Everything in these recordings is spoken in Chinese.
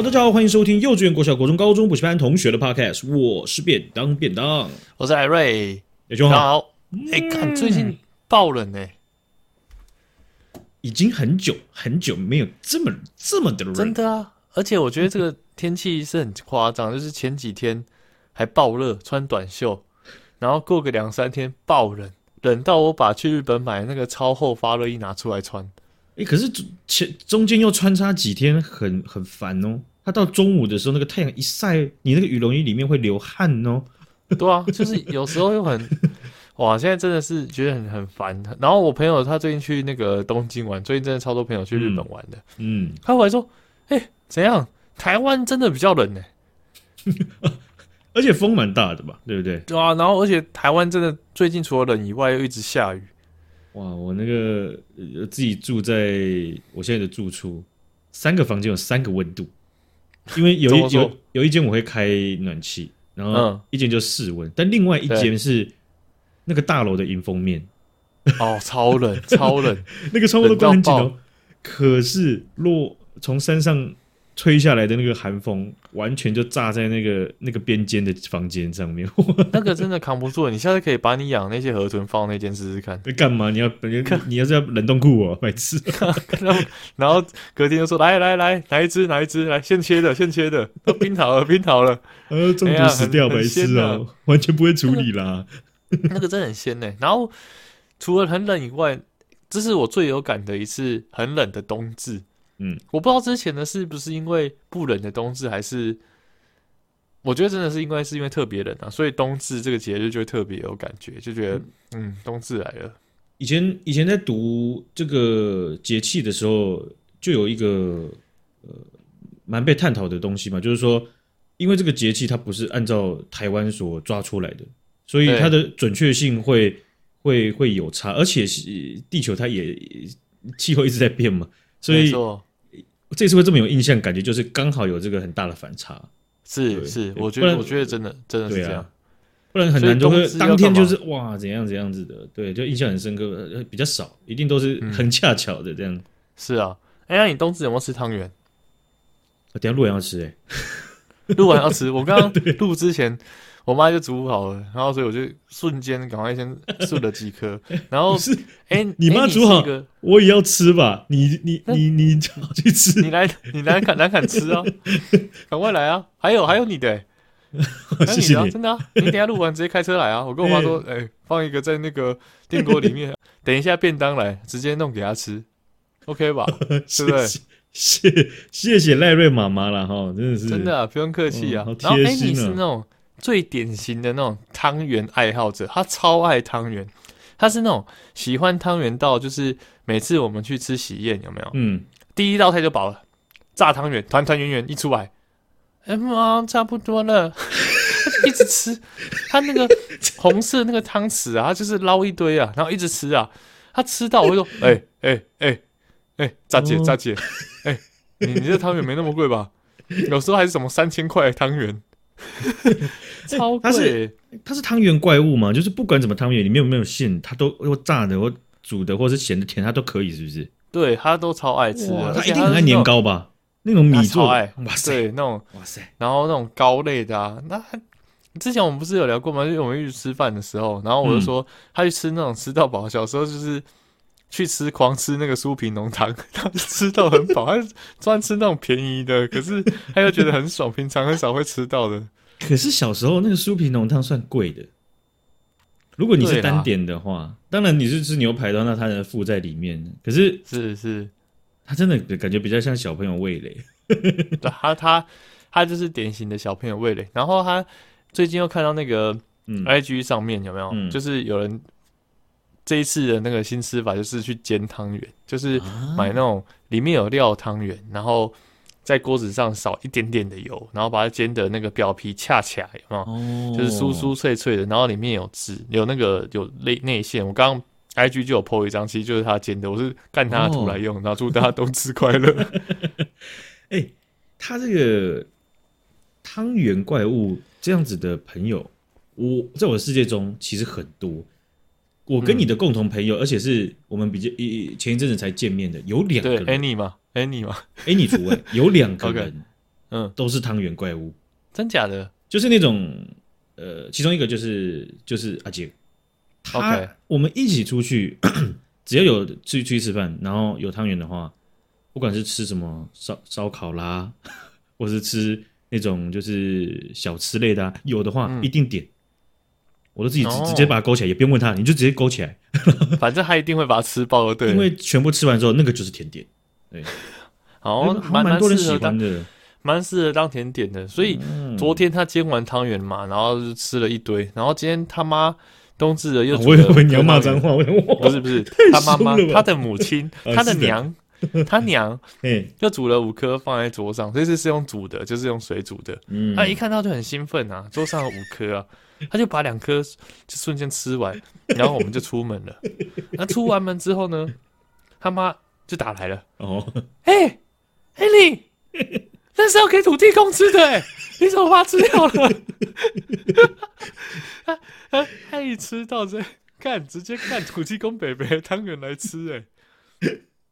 好，大家好，欢迎收听幼稚园、国小、国中、高中补习班同学的 Podcast。我是便当便当，我是艾瑞，大家好。哎、欸，看最近爆冷呢、欸，已经很久很久没有这么这么的冷，真的啊！而且我觉得这个天气是很夸张，就是前几天还爆热，穿短袖，然后过个两三天爆冷，冷到我把去日本买那个超厚发热衣拿出来穿。哎，可是前中间又穿插几天很很烦哦。他到中午的时候，那个太阳一晒，你那个羽绒衣里面会流汗哦。对啊，就是有时候又很 哇，现在真的是觉得很很烦。然后我朋友他最近去那个东京玩，最近真的超多朋友去日本玩的。嗯，他回来说：“哎，怎样？台湾真的比较冷呢？而且风蛮大的吧？对不对？对啊。然后而且台湾真的最近除了冷以外，又一直下雨。”哇，我那个自己住在我现在的住处，三个房间有三个温度，因为有一有有一间我会开暖气，然后一间就室温，嗯、但另外一间是那个大楼的迎风面，哦，超冷超冷，那个窗户都关很紧哦，可是落从山上。吹下来的那个寒风，完全就炸在那个那个边间的房间上面，那个真的扛不住。你下次可以把你养那些河豚放那间试试看。干嘛？你要你你要是要冷冻库哦，白痴。然后隔天就说来来来，哪一只哪一只来现切的现切的，都冰好了冰好了，呃中毒死掉白痴啊，完全不会处理啦。那个真的很鲜呢。然后除了很冷以外，这是我最有感的一次很冷的冬至。嗯，我不知道之前的是不是因为不冷的冬至，还是我觉得真的是因为是因为特别冷啊，所以冬至这个节日就特别有感觉，就觉得嗯，嗯，冬至来了。以前以前在读这个节气的时候，就有一个呃蛮被探讨的东西嘛，就是说，因为这个节气它不是按照台湾所抓出来的，所以它的准确性会会会有差，而且是地球它也气候一直在变嘛，所以。这次会这么有印象，感觉就是刚好有这个很大的反差。是是，我觉得我觉得真的真的是这样，不然很难就会当天就是哇怎样怎样子的，对，就印象很深刻，比较少，一定都是很恰巧的这样。是啊，哎，那你冬至有没有吃汤圆？我等下录完要吃，哎，录完要吃。我刚刚 录之前。我妈就煮好了，然后所以我就瞬间赶快先顺了几颗，然后是哎，欸、你妈煮好，欸、我也要吃吧？你你你你好去吃，你来你来敢来敢吃啊！赶快来啊！还有还有你的、欸，还有你的、啊，真的啊！你等下录完直接开车来啊！我跟我妈说，哎、欸，放一个在那个电锅里面，等一下便当来直接弄给她吃，OK 吧？是不是？谢谢谢赖瑞妈妈了哈，真的是真的啊，不用客气啊。然后哎，你是那种。最典型的那种汤圆爱好者，他超爱汤圆，他是那种喜欢汤圆到就是每次我们去吃喜宴有没有？嗯，第一道菜就饱了，炸汤圆，团团圆圆一出来，哎妈，差不多了，一直吃，他那个红色那个汤匙啊，他就是捞一堆啊，然后一直吃啊，他吃到我就说，哎哎哎哎，大姐大姐，哎、欸，你你这汤圆没那么贵吧？有时候还是什么三千块汤圆。超贵、欸！它是它是汤圆怪物嘛？就是不管怎么汤圆里面有没有馅，它都或炸的或煮的或是咸的甜，它都可以，是不是？对，他都超爱吃的，他一定很爱年糕吧？那种米做，哇塞，对，那种哇塞，然后那种糕类的啊，那之前我们不是有聊过吗？就是我们一起吃饭的时候，然后我就说、嗯、他去吃那种吃到饱，小时候就是去吃狂吃那个酥皮浓汤，他吃到很饱，他专吃那种便宜的，可是他又觉得很爽，平常很少会吃到的。可是小时候那个酥皮浓汤算贵的，如果你是单点的话，啦当然你是吃牛排的话，那它能附在里面。可是是是，他真的感觉比较像小朋友味蕾。他他他就是典型的小朋友味蕾。然后他最近又看到那个 IG 上面有没有，嗯、就是有人这一次的那个新吃法就是去煎汤圆，就是买那种里面有料汤圆，然后。在锅子上少一点点的油，然后把它煎的那个表皮恰恰，有没有？哦、就是酥酥脆脆的，然后里面有汁，有那个有内内馅。我刚刚 IG 就有 po 一张，其实就是他煎的，我是干他的图来用，然后祝大家冬至快乐。哎、欸，他这个汤圆怪物这样子的朋友，我在我的世界中其实很多。我跟你的共同朋友，嗯、而且是我们比较一前一阵子才见面的，有两个人。对，Annie 吗？Annie 吗？Annie 除外，有两个人嗯，都是汤圆怪物，真假的？就是那种，呃，其中一个就是就是阿杰，OK，我们一起出去，只要有出去出去吃饭，然后有汤圆的话，不管是吃什么烧烧烤啦，或是吃那种就是小吃类的，啊，有的话，嗯、一定点。我都自己直直接把它勾起来，也不用问他，你就直接勾起来。反正他一定会把它吃爆的，对。因为全部吃完之后，那个就是甜点。对，好，蛮蛮多人喜欢的，蛮适合当甜点的。所以昨天他煎完汤圆嘛，然后就吃了一堆。然后今天他妈冬至了又煮了，我以为你要骂脏话，不是不是，他妈妈他的母亲他的娘他娘哎，就煮了五颗放在桌上，这次是用煮的，就是用水煮的。嗯，他一看到就很兴奋啊，桌上有五颗啊。他就把两颗就瞬间吃完，然后我们就出门了。那出完门之后呢，他妈就打来了。哦，哎，哎你，那是要给土地公吃的，哎，你怎么把它吃掉了？他他他一吃到这，看直接看土地公伯伯的汤圆来吃，哎。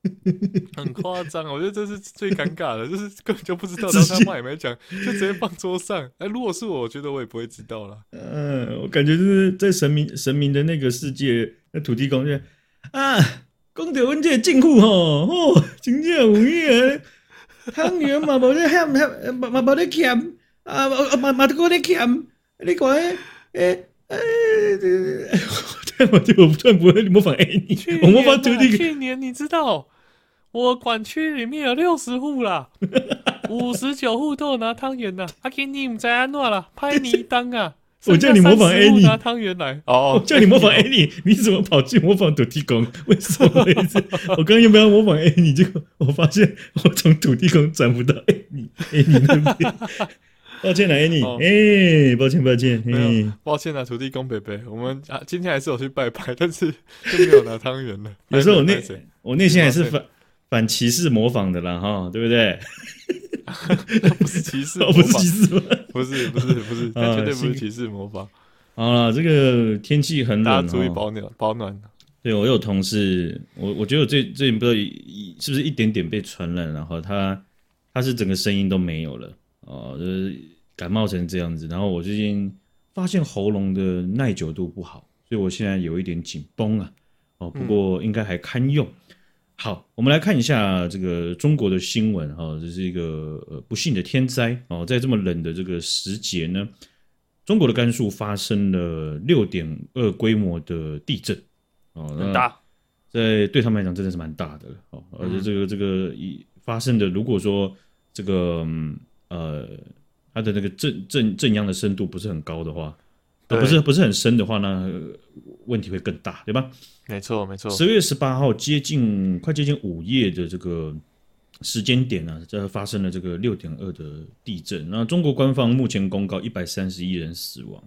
很夸张，我觉得这是最尴尬的，就是根本就不知道，然后他妈也没讲，就直接放桌上。哎、欸，如果是我，我觉得我也不会知道了。嗯，我感觉就是在神明神明的那个世界，那土地公就啊，讲到阮这个政府吼，哦，真正有影，汤圆嘛无咧欠，嘛嘛无咧欠，啊嘛嘛都过咧欠，你讲诶诶诶。我就我突然不会模仿 Annie，我模仿土地公。去年你知道，我管区里面有六十户啦，五十九户都有拿汤圆的。阿 Ken 你唔知安怎啦，拍你一档啊！我叫你模仿 Annie 拿汤圆来。哦，我叫你模仿 Annie，你怎么跑去模仿土地公？为什么？我刚刚又不要模仿 Annie？结果我发现我从土地公转不到 Annie，Annie 那边。抱歉了，Annie，哎，抱歉抱歉，嗯，抱歉了，土地公伯伯，我们啊今天还是有去拜拜，但是就没有拿汤圆了。有时候我内我内心还是反反歧视模仿的啦，哈，对不对？不是歧视，不是歧视吗？不是不是不是，绝对不是歧视模仿。好了，这个天气很冷，注意保暖保暖。对，我有同事，我我觉得我最最近不知道是不是一点点被传染，然后他他是整个声音都没有了。哦，就是感冒成这样子，然后我最近发现喉咙的耐久度不好，所以我现在有一点紧绷啊。哦，不过应该还堪用。嗯、好，我们来看一下这个中国的新闻哈、哦，这是一个呃不幸的天灾哦，在这么冷的这个时节呢，中国的甘肃发生了六点二规模的地震哦，很大，在对他们来讲真的是蛮大的哦，而且这个这个一发生的，如果说这个。嗯呃，它的那个震震震央的深度不是很高的话，呃不是不是很深的话呢，问题会更大，对吧？没错，没错。十月十八号接近快接近午夜的这个时间点呢、啊，这发生了这个六点二的地震。那中国官方目前公告一百三十一人死亡，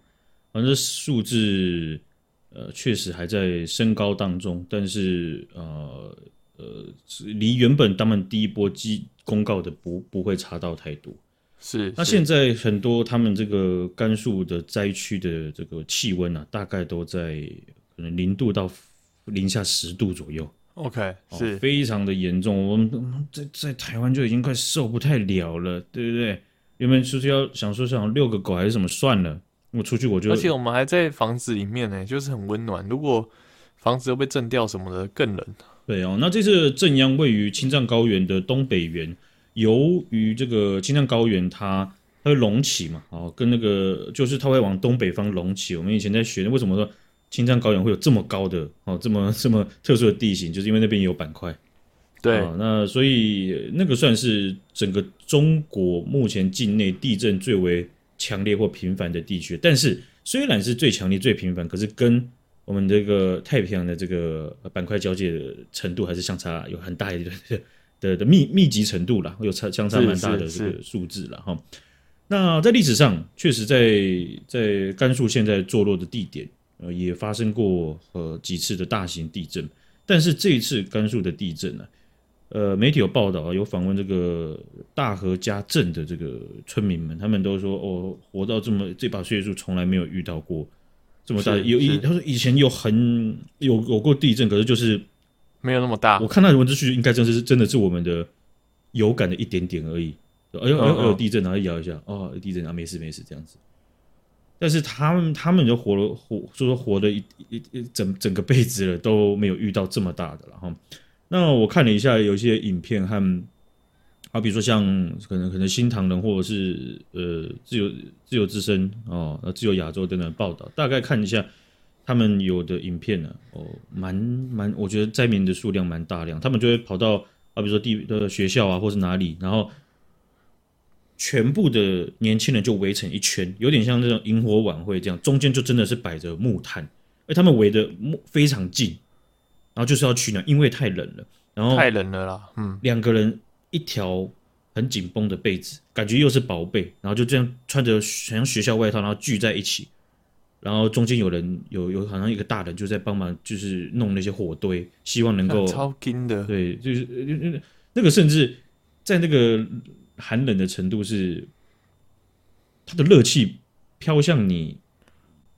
反正数字呃确实还在升高当中，但是呃呃离原本他们第一波机公告的不不会差到太多。是，那现在很多他们这个甘肃的灾区的这个气温啊，大概都在可能零度到零下十度左右。OK，是、哦、非常的严重。我们在在台湾就已经快受不太了了，对不对？原本就是要想说想遛个狗还是什么算了，我出去我就。而且我们还在房子里面呢，就是很温暖。如果房子又被震掉什么的，更冷。对哦，那这次震央位于青藏高原的东北缘。由于这个青藏高原它它会隆起嘛，哦，跟那个就是它会往东北方隆起。我们以前在学，为什么说青藏高原会有这么高的哦，这么这么特殊的地形，就是因为那边有板块。对，那所以那个算是整个中国目前境内地震最为强烈或频繁的地区。但是虽然是最强烈、最频繁，可是跟我们这个太平洋的这个板块交界的程度还是相差有很大一段。的的密密集程度啦，有差相差蛮大的这个数字了哈。那在历史上，确实在在甘肃现在坐落的地点，呃，也发生过呃几次的大型地震。但是这一次甘肃的地震呢，呃，媒体有报道有访问这个大河家镇的这个村民们，他们都说哦，活到这么这把岁数，从来没有遇到过这么大的。有一他说以前有很有有过地震，可是就是。没有那么大，我看到的文字叙述应该真是真的是我们的有感的一点点而已。哎呦哎呦有地震，然后摇一下，哦，地震啊，没事没事这样子。但是他们他们就活了活，就说活了一一一整整个辈子了，都没有遇到这么大的了哈。那我看了一下，有一些影片和，啊比如说像可能可能新唐人或者是呃自由自由之声哦，自由亚洲等等报道，大概看一下他们有的影片呢，哦，蛮蛮，我觉得灾民的数量蛮大量，他们就会跑到啊，比如说地的学校啊，或是哪里，然后。全部的年轻人就围成一圈，有点像那种萤火晚会这样，中间就真的是摆着木炭，而他们围的木非常近，然后就是要取暖，因为太冷了，然后太冷了啦，嗯，两个人一条很紧绷的被子，感觉又是薄被，然后就这样穿着像学校外套，然后聚在一起，然后中间有人有有好像一个大人就在帮忙，就是弄那些火堆，希望能够 超金的，对，就是那个甚至在那个。寒冷的程度是，它的热气飘向你，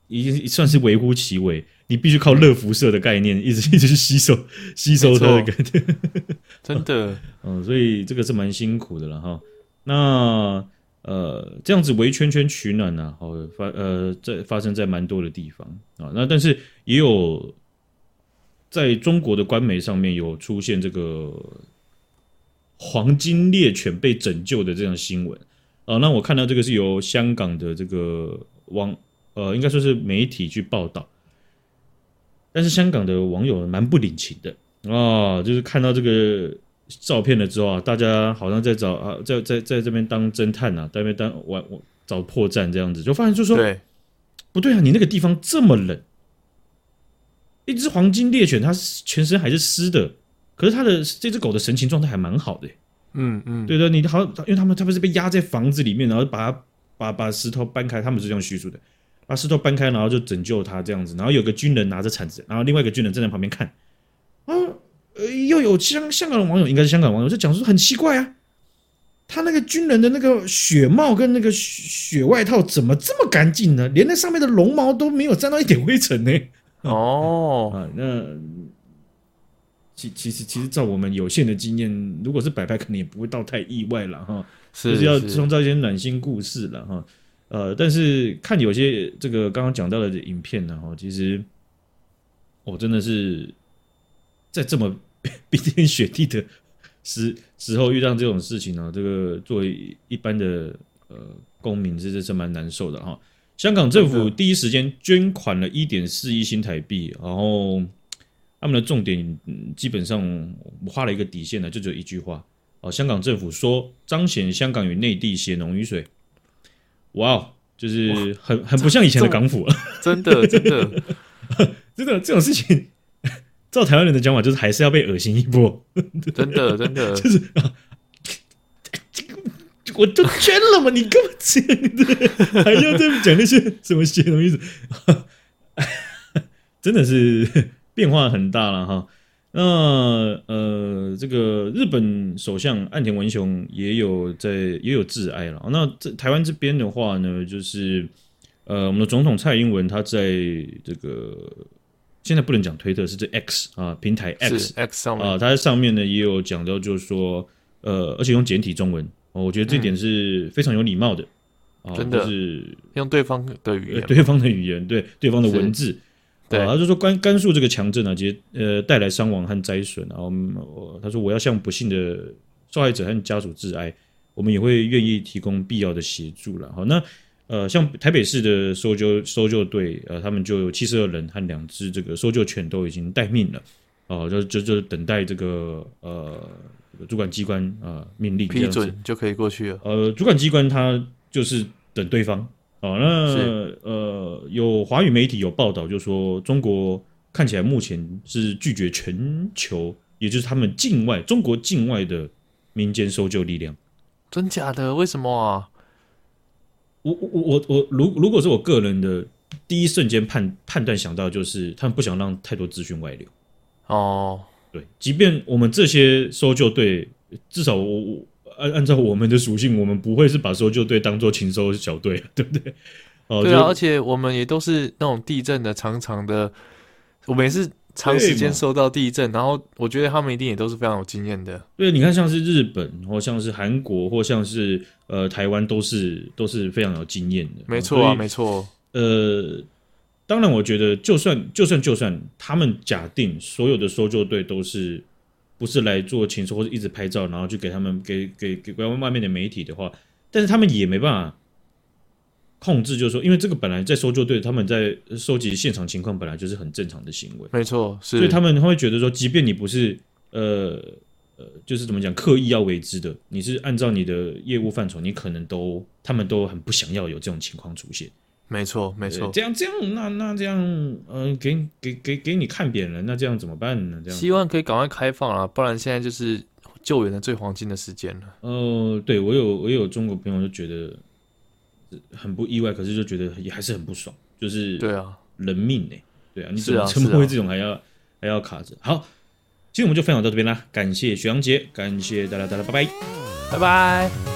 已经算是微乎其微。你必须靠热辐射的概念，一直 一直去吸收吸收它的感觉。真的，嗯，所以这个是蛮辛苦的了哈。那呃，这样子围圈圈取暖呢，好发呃在发生在蛮多的地方啊。那但是也有在中国的官媒上面有出现这个。黄金猎犬被拯救的这样新闻啊，那我看到这个是由香港的这个网呃，应该说是媒体去报道，但是香港的网友蛮不领情的啊，就是看到这个照片了之后啊，大家好像在找啊，在在在这边当侦探啊，在那边当玩找破绽这样子，就发现就说对。不对啊，你那个地方这么冷，一只黄金猎犬它全身还是湿的。可是它的这只狗的神情状态还蛮好的，嗯嗯，对的，你好像，因为他们他们是被压在房子里面，然后把它把把石头搬开，他们是这样叙述的，把石头搬开，然后就拯救它这样子，然后有个军人拿着铲子，然后另外一个军人站在旁边看，有香香港的网友，应该是香港网友，就讲说很奇怪啊，他那个军人的那个雪帽跟那个雪外套怎么这么干净呢？连那上面的绒毛都没有沾到一点灰尘呢？哦，啊，那。其其实其实照我们有限的经验，如果是摆拍，可能也不会到太意外了哈。就是要创造一些暖心故事了哈。呃，但是看有些这个刚刚讲到的影片呢哈，其实我真的是在这么 冰天雪地的时时候遇到这种事情呢，这个作为一般的呃公民，这这是蛮难受的哈。香港政府第一时间捐款了一点四亿新台币，然后。他们的重点，基本上我画了一个底线呢，就只有一句话哦。香港政府说彰显香港与内地血浓于水，哇哦，就是很很不像以前的港府了，真的真的 真的这种事情，照台湾人的讲法，就是还是要被恶心一波，真的 真的就是啊，我都捐了嘛，你干嘛这样的，还要再讲那些什么血浓于水，真的是。变化很大了哈，那呃，这个日本首相岸田文雄也有在也有致哀了。那这台湾这边的话呢，就是呃，我们的总统蔡英文他在这个现在不能讲推特，是这 X 啊平台 X X 上面。啊，它在上面呢也有讲到，就是说呃，而且用简体中文，我觉得这点是非常有礼貌的啊，真的。是用对方的语言，对方的语言，对对方的文字。对，他就说甘甘肃这个强震啊，其实呃带来伤亡和灾损，然后我他说我要向不幸的受害者和家属致哀，我们也会愿意提供必要的协助了。好，那呃像台北市的搜救搜救队，呃他们就有七十二人和两只这个搜救犬都已经待命了，哦就就就等待这个呃主管机关啊命令批准就可以过去了。呃主管机关他就是等对方。哦，那呃，有华语媒体有报道，就说中国看起来目前是拒绝全球，也就是他们境外中国境外的民间搜救力量，真假的？为什么啊？我我我我，如如果是我个人的第一瞬间判判断想到，就是他们不想让太多资讯外流。哦，对，即便我们这些搜救队，至少我我。按按照我们的属性，我们不会是把搜救队当做禽搜小队，对不对？哦，对啊，而且我们也都是那种地震的长长的，我们也是长时间受到地震，然后我觉得他们一定也都是非常有经验的。对，你看像是日本，或像是韩国，或像是呃台湾，都是都是非常有经验的。没错啊，没错。呃，当然，我觉得就算就算就算他们假定所有的搜救队都是不是来做情搜或者一直拍照，然后去给他们给给给外外面的媒体的话，但是他们也没办法。控制就是说，因为这个本来在搜救队，他们在收集现场情况本来就是很正常的行为，没错，是。所以他们会觉得说，即便你不是呃呃，就是怎么讲，刻意要为之的，你是按照你的业务范畴，你可能都他们都很不想要有这种情况出现。没错，没错。这样这样，那那这样，嗯、呃，给给给给你看扁了，那这样怎么办呢？这样希望可以赶快开放啊，不然现在就是救援的最黄金的时间了。呃，对我有我有中国朋友就觉得。很不意外，可是就觉得也还是很不爽，就是对啊，人命呢、欸，对啊，你怎么怎么会这种还要、啊啊、还要卡着？好，今天我们就分享到这边啦，感谢许阳杰，感谢大家，大家拜拜，拜拜。